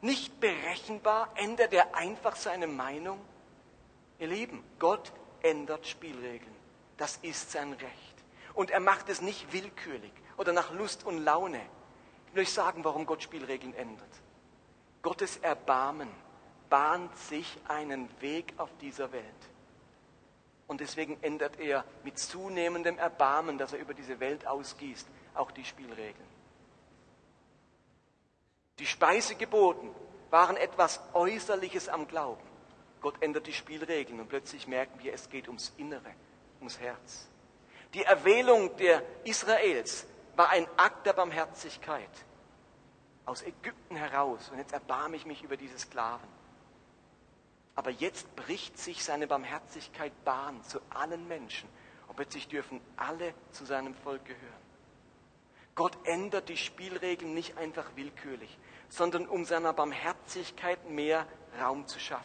nicht berechenbar? Ändert er einfach seine Meinung? Ihr Lieben, Gott ändert Spielregeln. Das ist sein Recht. Und er macht es nicht willkürlich oder nach Lust und Laune. Ich will euch sagen, warum Gott Spielregeln ändert. Gottes Erbarmen bahnt sich einen Weg auf dieser Welt. Und deswegen ändert er mit zunehmendem Erbarmen, das er über diese Welt ausgießt, auch die Spielregeln. Die Speisegeboten waren etwas Äußerliches am Glauben. Gott ändert die Spielregeln und plötzlich merken wir, es geht ums Innere, ums Herz. Die Erwählung der Israels war ein Akt der Barmherzigkeit aus Ägypten heraus. Und jetzt erbarme ich mich über diese Sklaven. Aber jetzt bricht sich seine Barmherzigkeit Bahn zu allen Menschen. Und plötzlich dürfen alle zu seinem Volk gehören. Gott ändert die Spielregeln nicht einfach willkürlich, sondern um seiner Barmherzigkeit mehr Raum zu schaffen.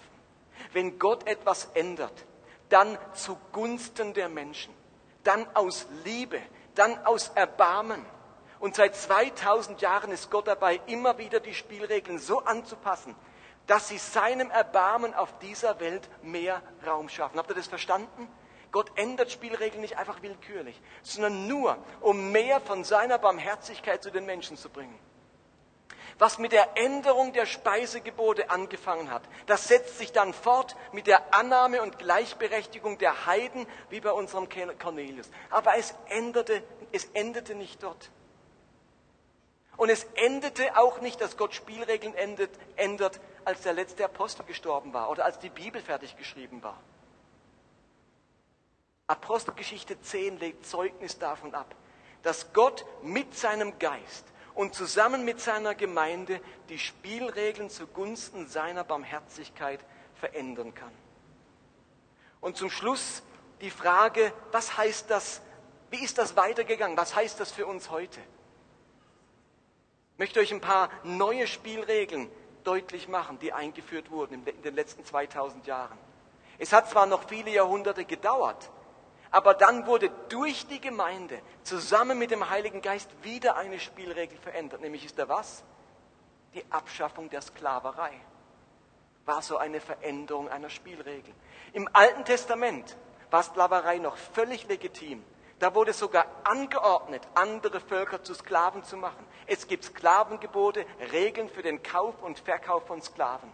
Wenn Gott etwas ändert, dann zugunsten der Menschen, dann aus Liebe, dann aus Erbarmen. Und seit 2000 Jahren ist Gott dabei, immer wieder die Spielregeln so anzupassen, dass sie seinem Erbarmen auf dieser Welt mehr Raum schaffen. Habt ihr das verstanden? Gott ändert Spielregeln nicht einfach willkürlich, sondern nur, um mehr von seiner Barmherzigkeit zu den Menschen zu bringen. Was mit der Änderung der Speisegebote angefangen hat, das setzt sich dann fort mit der Annahme und Gleichberechtigung der Heiden, wie bei unserem Cornelius. Aber es änderte, es endete nicht dort. Und es endete auch nicht, dass Gott Spielregeln endet, ändert, als der letzte Apostel gestorben war oder als die Bibel fertig geschrieben war. Apostelgeschichte 10 legt Zeugnis davon ab, dass Gott mit seinem Geist und zusammen mit seiner Gemeinde die Spielregeln zugunsten seiner Barmherzigkeit verändern kann. Und zum Schluss die Frage, was heißt das, wie ist das weitergegangen, was heißt das für uns heute? Ich möchte euch ein paar neue Spielregeln deutlich machen, die eingeführt wurden in den letzten 2000 Jahren. Es hat zwar noch viele Jahrhunderte gedauert, aber dann wurde durch die Gemeinde zusammen mit dem Heiligen Geist wieder eine Spielregel verändert. Nämlich ist da was? Die Abschaffung der Sklaverei. War so eine Veränderung einer Spielregel. Im Alten Testament war Sklaverei noch völlig legitim. Da wurde sogar angeordnet, andere Völker zu Sklaven zu machen. Es gibt Sklavengebote, Regeln für den Kauf und Verkauf von Sklaven.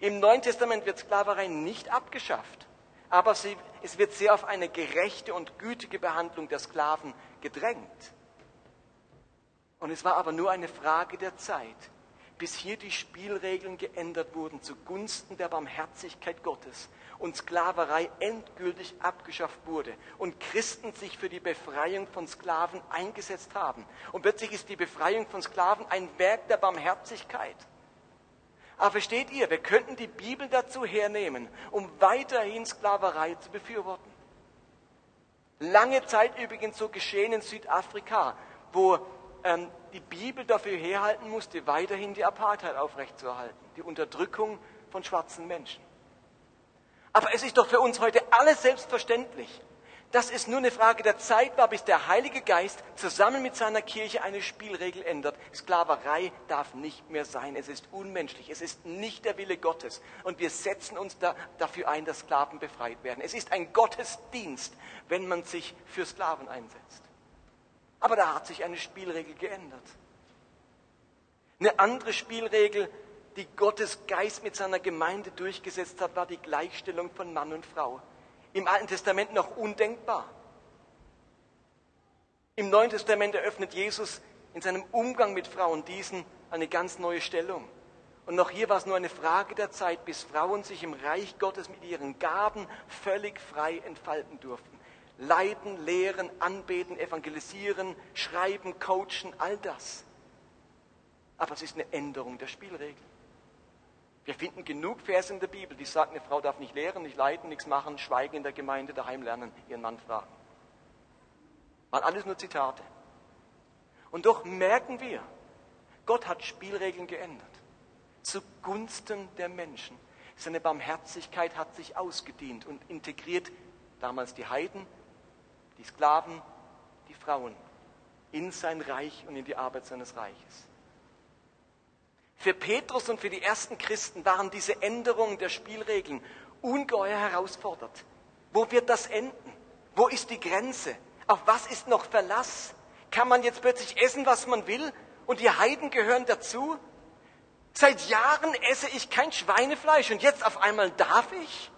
Im Neuen Testament wird Sklaverei nicht abgeschafft aber sie, es wird sehr auf eine gerechte und gütige Behandlung der Sklaven gedrängt. Und es war aber nur eine Frage der Zeit, bis hier die Spielregeln geändert wurden zugunsten der Barmherzigkeit Gottes und Sklaverei endgültig abgeschafft wurde und Christen sich für die Befreiung von Sklaven eingesetzt haben. Und plötzlich ist die Befreiung von Sklaven ein Werk der Barmherzigkeit. Aber versteht ihr, wir könnten die Bibel dazu hernehmen, um weiterhin Sklaverei zu befürworten. Lange Zeit übrigens so geschehen in Südafrika, wo ähm, die Bibel dafür herhalten musste, weiterhin die Apartheid aufrechtzuerhalten, die Unterdrückung von schwarzen Menschen. Aber es ist doch für uns heute alles selbstverständlich dass es nur eine Frage der Zeit war, bis der Heilige Geist zusammen mit seiner Kirche eine Spielregel ändert. Sklaverei darf nicht mehr sein. Es ist unmenschlich. Es ist nicht der Wille Gottes. Und wir setzen uns da, dafür ein, dass Sklaven befreit werden. Es ist ein Gottesdienst, wenn man sich für Sklaven einsetzt. Aber da hat sich eine Spielregel geändert. Eine andere Spielregel, die Gottes Geist mit seiner Gemeinde durchgesetzt hat, war die Gleichstellung von Mann und Frau im Alten Testament noch undenkbar. Im Neuen Testament eröffnet Jesus in seinem Umgang mit Frauen diesen eine ganz neue Stellung. Und noch hier war es nur eine Frage der Zeit, bis Frauen sich im Reich Gottes mit ihren Gaben völlig frei entfalten durften. Leiden, lehren, anbeten, evangelisieren, schreiben, coachen, all das. Aber es ist eine Änderung der Spielregeln. Wir finden genug Verse in der Bibel, die sagen, eine Frau darf nicht lehren, nicht leiten, nichts machen, schweigen in der Gemeinde, daheim lernen, ihren Mann fragen. Waren alles nur Zitate. Und doch merken wir, Gott hat Spielregeln geändert. Zugunsten der Menschen. Seine Barmherzigkeit hat sich ausgedient und integriert damals die Heiden, die Sklaven, die Frauen in sein Reich und in die Arbeit seines Reiches. Für Petrus und für die ersten Christen waren diese Änderungen der Spielregeln ungeheuer herausfordernd. Wo wird das enden? Wo ist die Grenze? Auf was ist noch Verlass? Kann man jetzt plötzlich essen, was man will und die Heiden gehören dazu? Seit Jahren esse ich kein Schweinefleisch und jetzt auf einmal darf ich?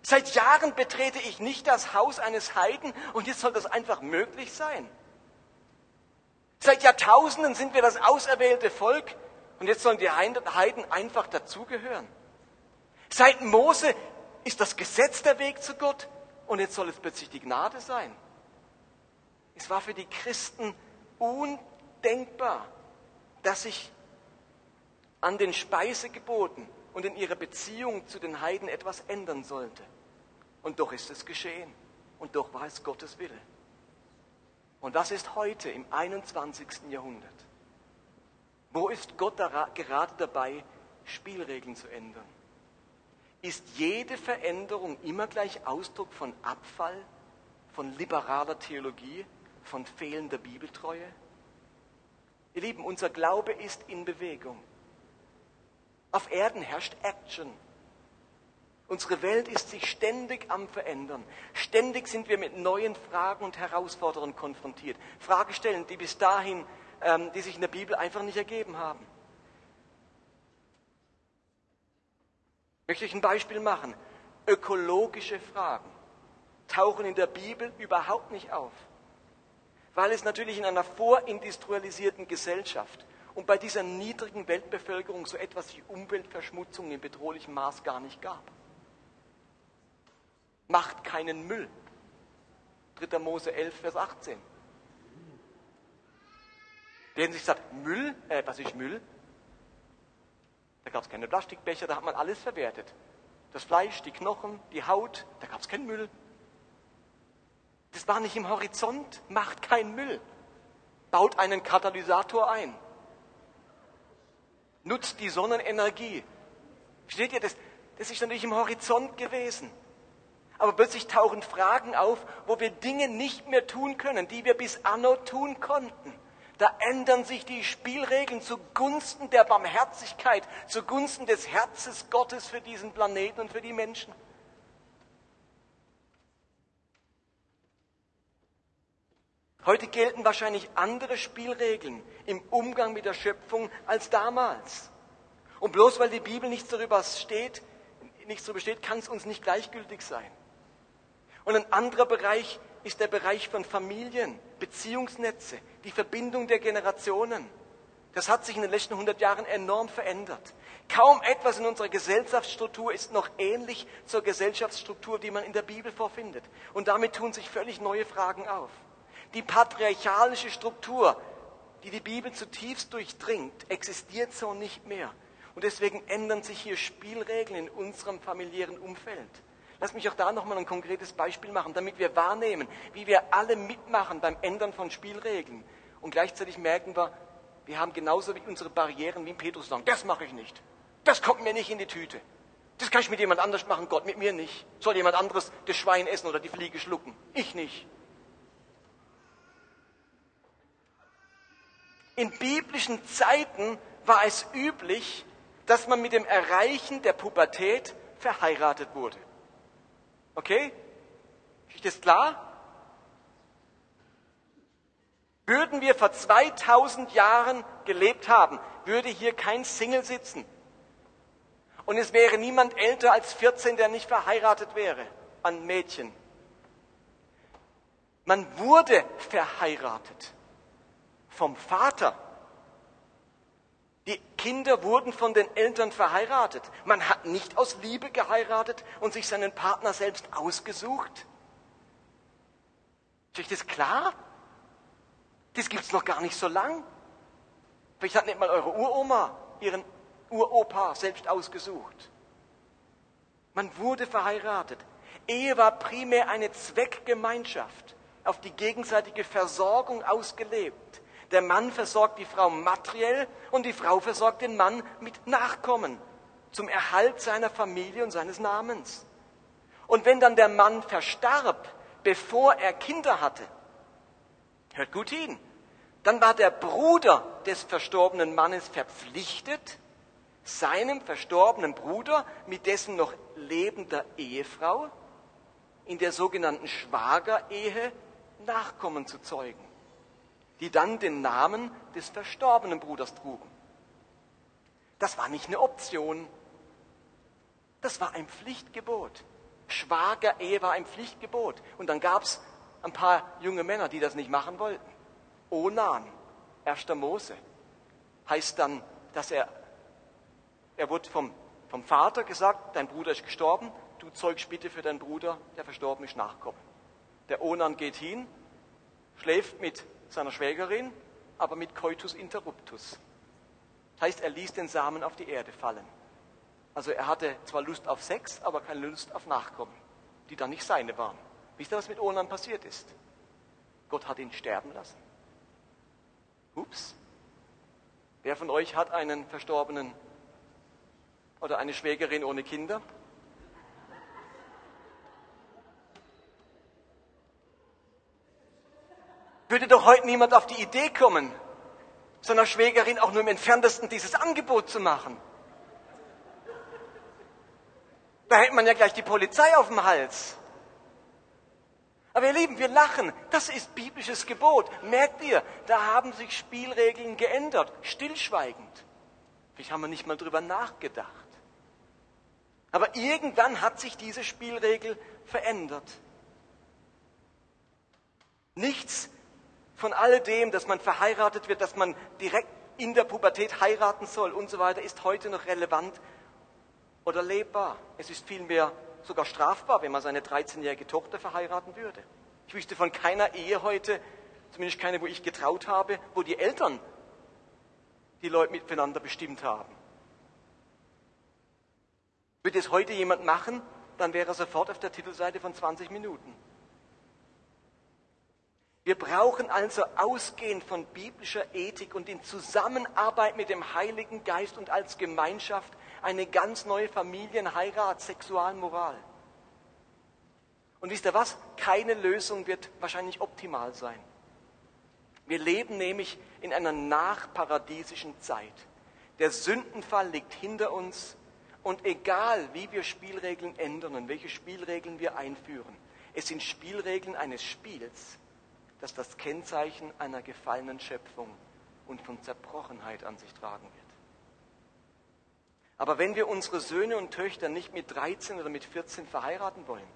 Seit Jahren betrete ich nicht das Haus eines Heiden und jetzt soll das einfach möglich sein. Seit Jahrtausenden sind wir das auserwählte Volk und jetzt sollen die Heiden einfach dazugehören. Seit Mose ist das Gesetz der Weg zu Gott und jetzt soll es plötzlich die Gnade sein. Es war für die Christen undenkbar, dass sich an den Speisegeboten und in ihrer Beziehung zu den Heiden etwas ändern sollte. Und doch ist es geschehen. Und doch war es Gottes Wille. Und was ist heute im 21. Jahrhundert? Wo ist Gott gerade dabei, Spielregeln zu ändern? Ist jede Veränderung immer gleich Ausdruck von Abfall, von liberaler Theologie, von fehlender Bibeltreue? Ihr Lieben, unser Glaube ist in Bewegung. Auf Erden herrscht Action. Unsere Welt ist sich ständig am Verändern. Ständig sind wir mit neuen Fragen und Herausforderungen konfrontiert. Fragestellen, die bis dahin, ähm, die sich in der Bibel einfach nicht ergeben haben. Möchte ich ein Beispiel machen? Ökologische Fragen tauchen in der Bibel überhaupt nicht auf, weil es natürlich in einer vorindustrialisierten Gesellschaft und bei dieser niedrigen Weltbevölkerung so etwas wie Umweltverschmutzung in bedrohlichem Maß gar nicht gab. Macht keinen Müll. 3. Mose 11, Vers 18. Der sich sagt, Müll, äh, was ist Müll? Da gab es keine Plastikbecher, da hat man alles verwertet. Das Fleisch, die Knochen, die Haut, da gab es keinen Müll. Das war nicht im Horizont, macht keinen Müll. Baut einen Katalysator ein nutzt die Sonnenenergie. Versteht ihr das? Das ist natürlich im Horizont gewesen. Aber plötzlich tauchen Fragen auf, wo wir Dinge nicht mehr tun können, die wir bis anno tun konnten. Da ändern sich die Spielregeln zugunsten der Barmherzigkeit, zugunsten des Herzens Gottes für diesen Planeten und für die Menschen. Heute gelten wahrscheinlich andere Spielregeln im Umgang mit der Schöpfung als damals. Und bloß weil die Bibel nichts darüber steht, nichts darüber steht, kann es uns nicht gleichgültig sein. Und ein anderer Bereich ist der Bereich von Familien, Beziehungsnetze, die Verbindung der Generationen. Das hat sich in den letzten 100 Jahren enorm verändert. Kaum etwas in unserer Gesellschaftsstruktur ist noch ähnlich zur Gesellschaftsstruktur, die man in der Bibel vorfindet. Und damit tun sich völlig neue Fragen auf. Die patriarchalische Struktur, die die Bibel zutiefst durchdringt, existiert so nicht mehr. Und deswegen ändern sich hier Spielregeln in unserem familiären Umfeld. Lass mich auch da nochmal ein konkretes Beispiel machen, damit wir wahrnehmen, wie wir alle mitmachen beim Ändern von Spielregeln. Und gleichzeitig merken wir, wir haben genauso wie unsere Barrieren wie Petrus sagen, das mache ich nicht. Das kommt mir nicht in die Tüte. Das kann ich mit jemand anders machen, Gott mit mir nicht. Soll jemand anderes das Schwein essen oder die Fliege schlucken? Ich nicht. In biblischen Zeiten war es üblich, dass man mit dem Erreichen der Pubertät verheiratet wurde. Okay? Ist das klar? Würden wir vor 2000 Jahren gelebt haben, würde hier kein Single sitzen. Und es wäre niemand älter als 14, der nicht verheiratet wäre an Mädchen. Man wurde verheiratet vom Vater. Die Kinder wurden von den Eltern verheiratet. Man hat nicht aus Liebe geheiratet und sich seinen Partner selbst ausgesucht. Ist euch das klar? Das gibt es noch gar nicht so lang. Vielleicht hat nicht mal eure Uroma ihren Uropa selbst ausgesucht. Man wurde verheiratet. Ehe war primär eine Zweckgemeinschaft, auf die gegenseitige Versorgung ausgelebt. Der Mann versorgt die Frau materiell und die Frau versorgt den Mann mit Nachkommen zum Erhalt seiner Familie und seines Namens. Und wenn dann der Mann verstarb, bevor er Kinder hatte, hört gut hin, dann war der Bruder des verstorbenen Mannes verpflichtet, seinem verstorbenen Bruder mit dessen noch lebender Ehefrau in der sogenannten Schwagerehe Nachkommen zu zeugen die dann den Namen des verstorbenen Bruders trugen. Das war nicht eine Option, das war ein Pflichtgebot. Schwagerehe war ein Pflichtgebot. Und dann gab es ein paar junge Männer, die das nicht machen wollten. Onan, 1. Mose, heißt dann, dass er, er wurde vom, vom Vater gesagt, dein Bruder ist gestorben, du zeugst bitte für deinen Bruder, der verstorben ist, Nachkommen. Der Onan geht hin, schläft mit seiner Schwägerin, aber mit Coitus interruptus. Das heißt, er ließ den Samen auf die Erde fallen. Also er hatte zwar Lust auf Sex, aber keine Lust auf Nachkommen, die dann nicht seine waren. Wisst ihr, was mit Onan passiert ist? Gott hat ihn sterben lassen. Ups. Wer von euch hat einen Verstorbenen oder eine Schwägerin ohne Kinder? Würde doch heute niemand auf die Idee kommen, seiner Schwägerin auch nur im entferntesten dieses Angebot zu machen. Da hätte man ja gleich die Polizei auf dem Hals. Aber ihr Lieben, wir lachen. Das ist biblisches Gebot. Merkt ihr, da haben sich Spielregeln geändert. Stillschweigend. Vielleicht haben wir nicht mal drüber nachgedacht. Aber irgendwann hat sich diese Spielregel verändert. Nichts von alledem, dass man verheiratet wird, dass man direkt in der Pubertät heiraten soll und so weiter, ist heute noch relevant oder lebbar. Es ist vielmehr sogar strafbar, wenn man seine 13-jährige Tochter verheiraten würde. Ich wüsste von keiner Ehe heute, zumindest keine, wo ich getraut habe, wo die Eltern die Leute miteinander bestimmt haben. Würde es heute jemand machen, dann wäre er sofort auf der Titelseite von 20 Minuten. Wir brauchen also ausgehend von biblischer Ethik und in Zusammenarbeit mit dem Heiligen Geist und als Gemeinschaft eine ganz neue Familienheirat, Sexualmoral. Und wisst ihr was? Keine Lösung wird wahrscheinlich optimal sein. Wir leben nämlich in einer nachparadiesischen Zeit. Der Sündenfall liegt hinter uns und egal wie wir Spielregeln ändern und welche Spielregeln wir einführen, es sind Spielregeln eines Spiels, das das Kennzeichen einer gefallenen Schöpfung und von Zerbrochenheit an sich tragen wird. Aber wenn wir unsere Söhne und Töchter nicht mit 13 oder mit 14 verheiraten wollen,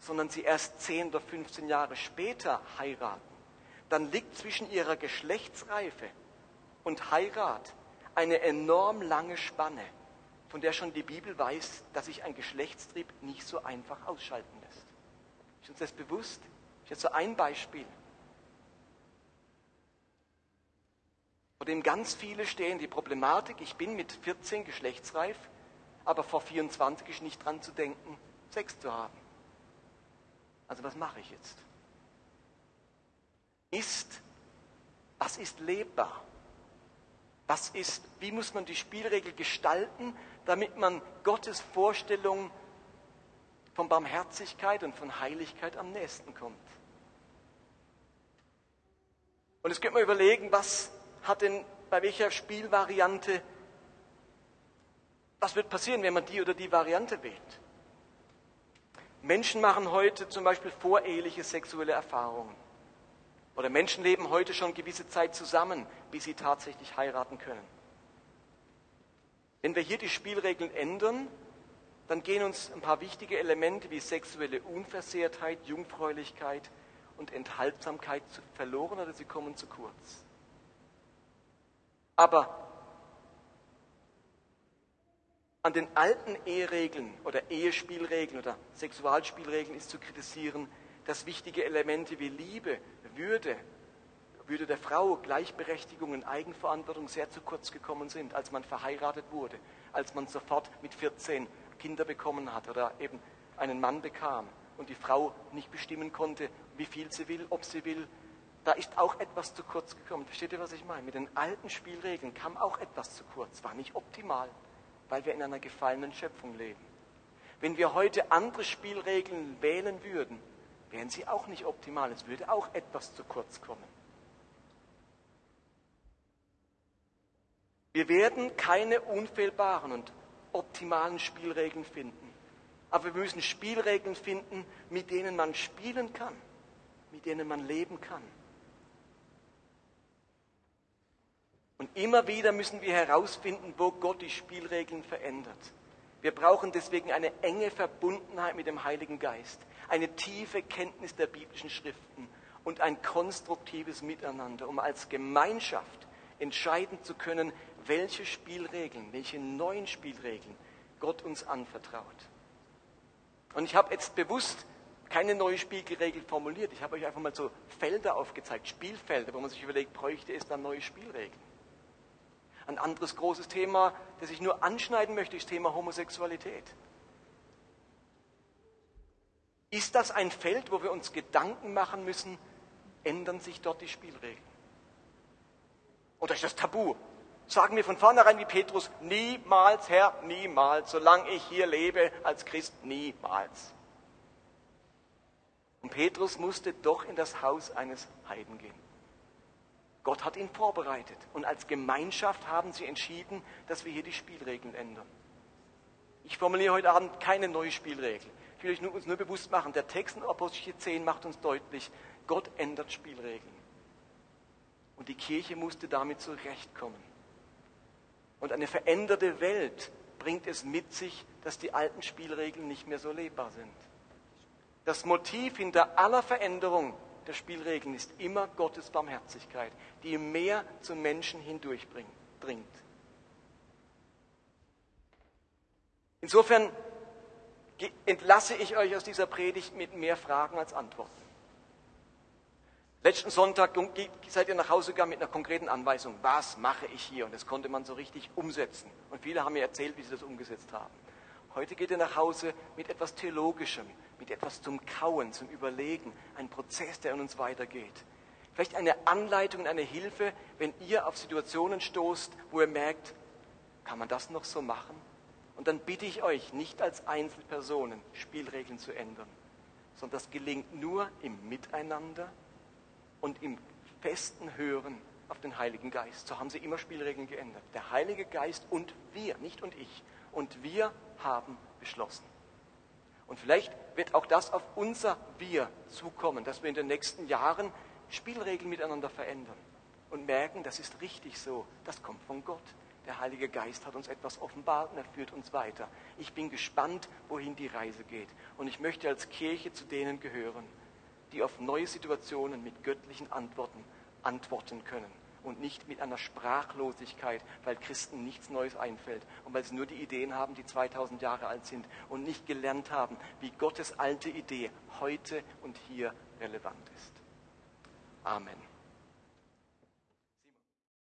sondern sie erst 10 oder 15 Jahre später heiraten, dann liegt zwischen ihrer Geschlechtsreife und Heirat eine enorm lange Spanne, von der schon die Bibel weiß, dass sich ein Geschlechtstrieb nicht so einfach ausschalten lässt. Ist uns das bewusst? Ich jetzt so ein Beispiel. Vor dem ganz viele stehen, die Problematik, ich bin mit 14 geschlechtsreif, aber vor 24 ist nicht dran zu denken, Sex zu haben. Also was mache ich jetzt? Ist, was ist lebbar? Was ist, wie muss man die Spielregel gestalten, damit man Gottes Vorstellung von Barmherzigkeit und von Heiligkeit am nächsten kommt? Und jetzt könnte man überlegen, was hat denn bei welcher Spielvariante, was wird passieren, wenn man die oder die Variante wählt? Menschen machen heute zum Beispiel voreheliche sexuelle Erfahrungen. Oder Menschen leben heute schon gewisse Zeit zusammen, bis sie tatsächlich heiraten können. Wenn wir hier die Spielregeln ändern, dann gehen uns ein paar wichtige Elemente wie sexuelle Unversehrtheit, Jungfräulichkeit und Enthaltsamkeit verloren oder sie kommen zu kurz. Aber an den alten Eheregeln oder Ehespielregeln oder Sexualspielregeln ist zu kritisieren, dass wichtige Elemente wie Liebe, Würde, Würde der Frau, Gleichberechtigung und Eigenverantwortung sehr zu kurz gekommen sind, als man verheiratet wurde, als man sofort mit 14 Kinder bekommen hat oder eben einen Mann bekam und die Frau nicht bestimmen konnte, wie viel sie will, ob sie will, da ist auch etwas zu kurz gekommen. Versteht ihr, was ich meine? Mit den alten Spielregeln kam auch etwas zu kurz. War nicht optimal, weil wir in einer gefallenen Schöpfung leben. Wenn wir heute andere Spielregeln wählen würden, wären sie auch nicht optimal. Es würde auch etwas zu kurz kommen. Wir werden keine unfehlbaren und optimalen Spielregeln finden. Aber wir müssen Spielregeln finden, mit denen man spielen kann, mit denen man leben kann. Und immer wieder müssen wir herausfinden, wo Gott die Spielregeln verändert. Wir brauchen deswegen eine enge Verbundenheit mit dem Heiligen Geist, eine tiefe Kenntnis der biblischen Schriften und ein konstruktives Miteinander, um als Gemeinschaft entscheiden zu können, welche Spielregeln, welche neuen Spielregeln Gott uns anvertraut. Und ich habe jetzt bewusst keine neue Spielregel formuliert. Ich habe euch einfach mal so Felder aufgezeigt, Spielfelder, wo man sich überlegt, bräuchte es da neue Spielregeln. Ein anderes großes Thema, das ich nur anschneiden möchte, ist das Thema Homosexualität. Ist das ein Feld, wo wir uns Gedanken machen müssen, ändern sich dort die Spielregeln? Oder ist das Tabu? Sagen wir von vornherein wie Petrus, niemals, Herr, niemals, solange ich hier lebe als Christ, niemals. Und Petrus musste doch in das Haus eines Heiden gehen. Gott hat ihn vorbereitet und als Gemeinschaft haben sie entschieden, dass wir hier die Spielregeln ändern. Ich formuliere heute Abend keine neue Spielregel. Ich will euch uns nur bewusst machen, der Text in Apostel 10 macht uns deutlich, Gott ändert Spielregeln. Und die Kirche musste damit zurechtkommen. Und eine veränderte Welt bringt es mit sich, dass die alten Spielregeln nicht mehr so lebbar sind. Das Motiv hinter aller Veränderung der Spielregeln ist immer Gottes Barmherzigkeit, die mehr zum Menschen hindurchdringt. Insofern entlasse ich euch aus dieser Predigt mit mehr Fragen als Antworten. Letzten Sonntag seid ihr nach Hause gegangen mit einer konkreten Anweisung. Was mache ich hier? Und das konnte man so richtig umsetzen. Und viele haben mir erzählt, wie sie das umgesetzt haben. Heute geht ihr nach Hause mit etwas Theologischem, mit etwas zum Kauen, zum Überlegen. Ein Prozess, der in uns weitergeht. Vielleicht eine Anleitung, eine Hilfe, wenn ihr auf Situationen stoßt, wo ihr merkt, kann man das noch so machen? Und dann bitte ich euch, nicht als Einzelpersonen Spielregeln zu ändern, sondern das gelingt nur im Miteinander und im festen Hören auf den Heiligen Geist. So haben sie immer Spielregeln geändert. Der Heilige Geist und wir, nicht und ich. Und wir haben beschlossen. Und vielleicht wird auch das auf unser Wir zukommen, dass wir in den nächsten Jahren Spielregeln miteinander verändern und merken, das ist richtig so, das kommt von Gott. Der Heilige Geist hat uns etwas offenbart und er führt uns weiter. Ich bin gespannt, wohin die Reise geht. Und ich möchte als Kirche zu denen gehören, die auf neue Situationen mit göttlichen Antworten antworten können und nicht mit einer Sprachlosigkeit, weil Christen nichts Neues einfällt und weil sie nur die Ideen haben, die 2000 Jahre alt sind und nicht gelernt haben, wie Gottes alte Idee heute und hier relevant ist. Amen.